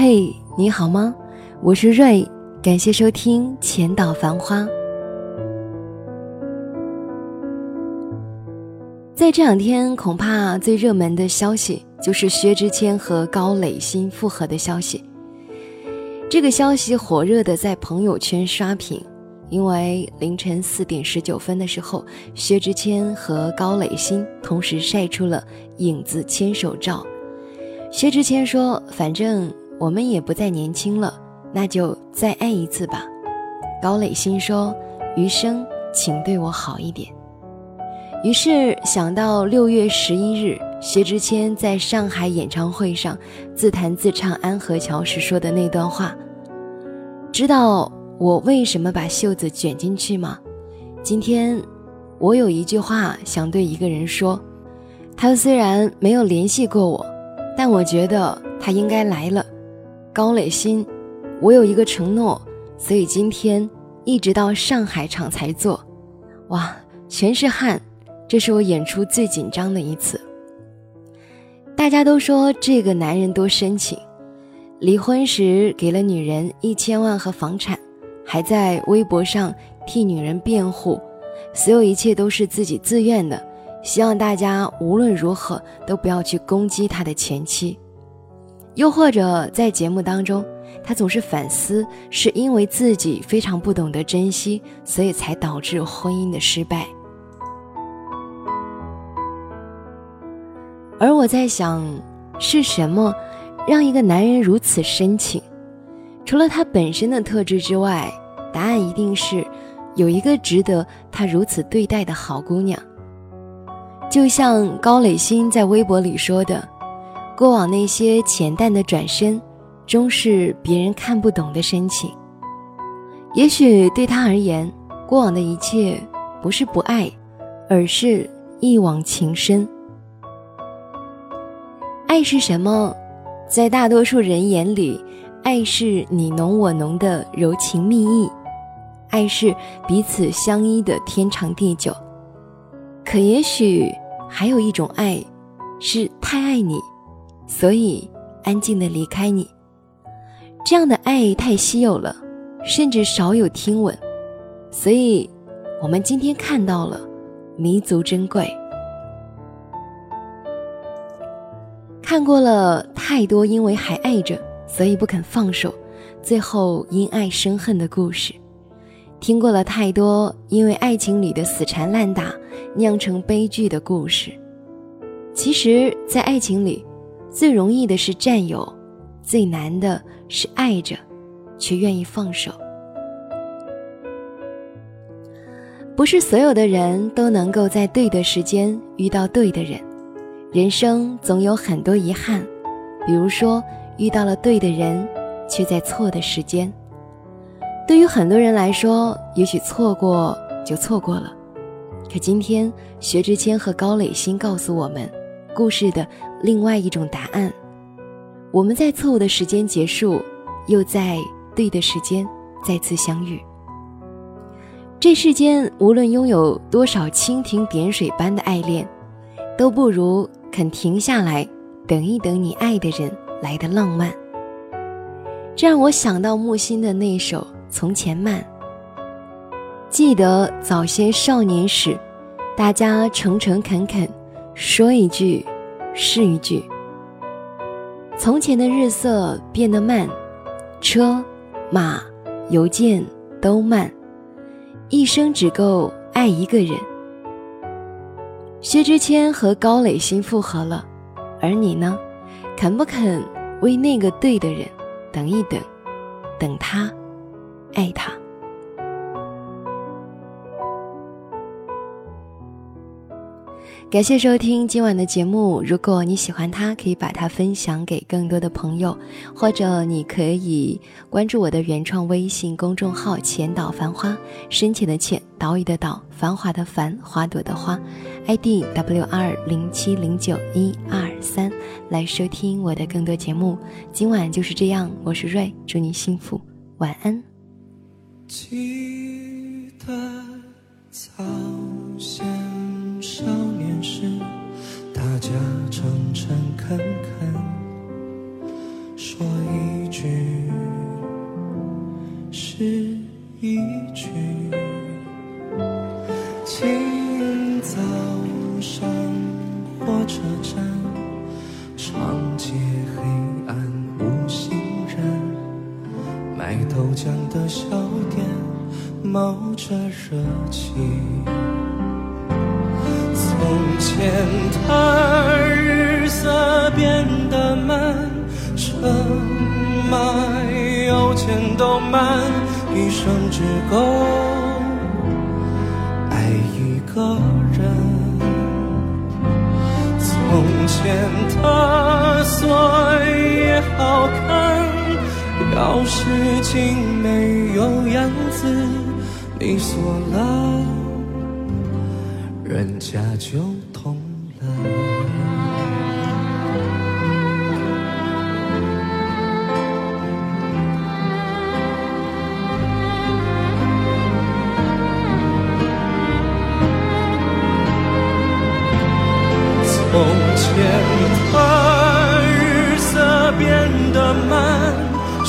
嘿，你好吗？我是瑞，感谢收听《浅岛繁花》。在这两天，恐怕最热门的消息就是薛之谦和高磊鑫复合的消息。这个消息火热的在朋友圈刷屏，因为凌晨四点十九分的时候，薛之谦和高磊鑫同时晒出了影子牵手照。薛之谦说：“反正我们也不再年轻了，那就再爱一次吧。”高磊鑫说：“余生请对我好一点。”于是想到六月十一日，薛之谦在上海演唱会上自弹自唱《安河桥》时说的那段话：“知道我为什么把袖子卷进去吗？今天，我有一句话想对一个人说，他虽然没有联系过我。”但我觉得他应该来了，高磊鑫，我有一个承诺，所以今天一直到上海场才做，哇，全是汗，这是我演出最紧张的一次。大家都说这个男人多深情，离婚时给了女人一千万和房产，还在微博上替女人辩护，所有一切都是自己自愿的。希望大家无论如何都不要去攻击他的前妻，又或者在节目当中，他总是反思，是因为自己非常不懂得珍惜，所以才导致婚姻的失败。而我在想，是什么让一个男人如此深情？除了他本身的特质之外，答案一定是有一个值得他如此对待的好姑娘。就像高磊鑫在微博里说的：“过往那些浅淡的转身，终是别人看不懂的深情。也许对他而言，过往的一切不是不爱，而是一往情深。爱是什么？在大多数人眼里，爱是你浓我浓的柔情蜜意，爱是彼此相依的天长地久。”可也许还有一种爱，是太爱你，所以安静的离开你。这样的爱太稀有了，甚至少有听闻，所以我们今天看到了，弥足珍贵。看过了太多因为还爱着，所以不肯放手，最后因爱生恨的故事。听过了太多因为爱情里的死缠烂打酿成悲剧的故事。其实，在爱情里，最容易的是占有，最难的是爱着，却愿意放手。不是所有的人都能够在对的时间遇到对的人，人生总有很多遗憾，比如说遇到了对的人，却在错的时间。对于很多人来说，也许错过就错过了。可今天，薛之谦和高磊鑫告诉我们，故事的另外一种答案：我们在错误的时间结束，又在对的时间再次相遇。这世间无论拥有多少蜻蜓点水般的爱恋，都不如肯停下来等一等你爱的人来的浪漫。这让我想到木心的那首。从前慢，记得早先少年时，大家诚诚恳恳，说一句是一句。从前的日色变得慢，车马邮件都慢，一生只够爱一个人。薛之谦和高磊鑫复合了，而你呢？肯不肯为那个对的人等一等，等他？爱他。感谢收听今晚的节目。如果你喜欢它，可以把它分享给更多的朋友，或者你可以关注我的原创微信公众号“浅岛繁花”，深浅的浅，岛屿的岛，繁华的繁，花朵的花，ID W 二零七零九一二三，来收听我的更多节目。今晚就是这样，我是瑞，祝你幸福，晚安。记得早先着热气。从前的日色变得慢，车马邮件都慢，一生只够爱一个人。从前的锁也好看，钥匙竟没有样子，你锁了，人家就痛了。从前的日色变得漫长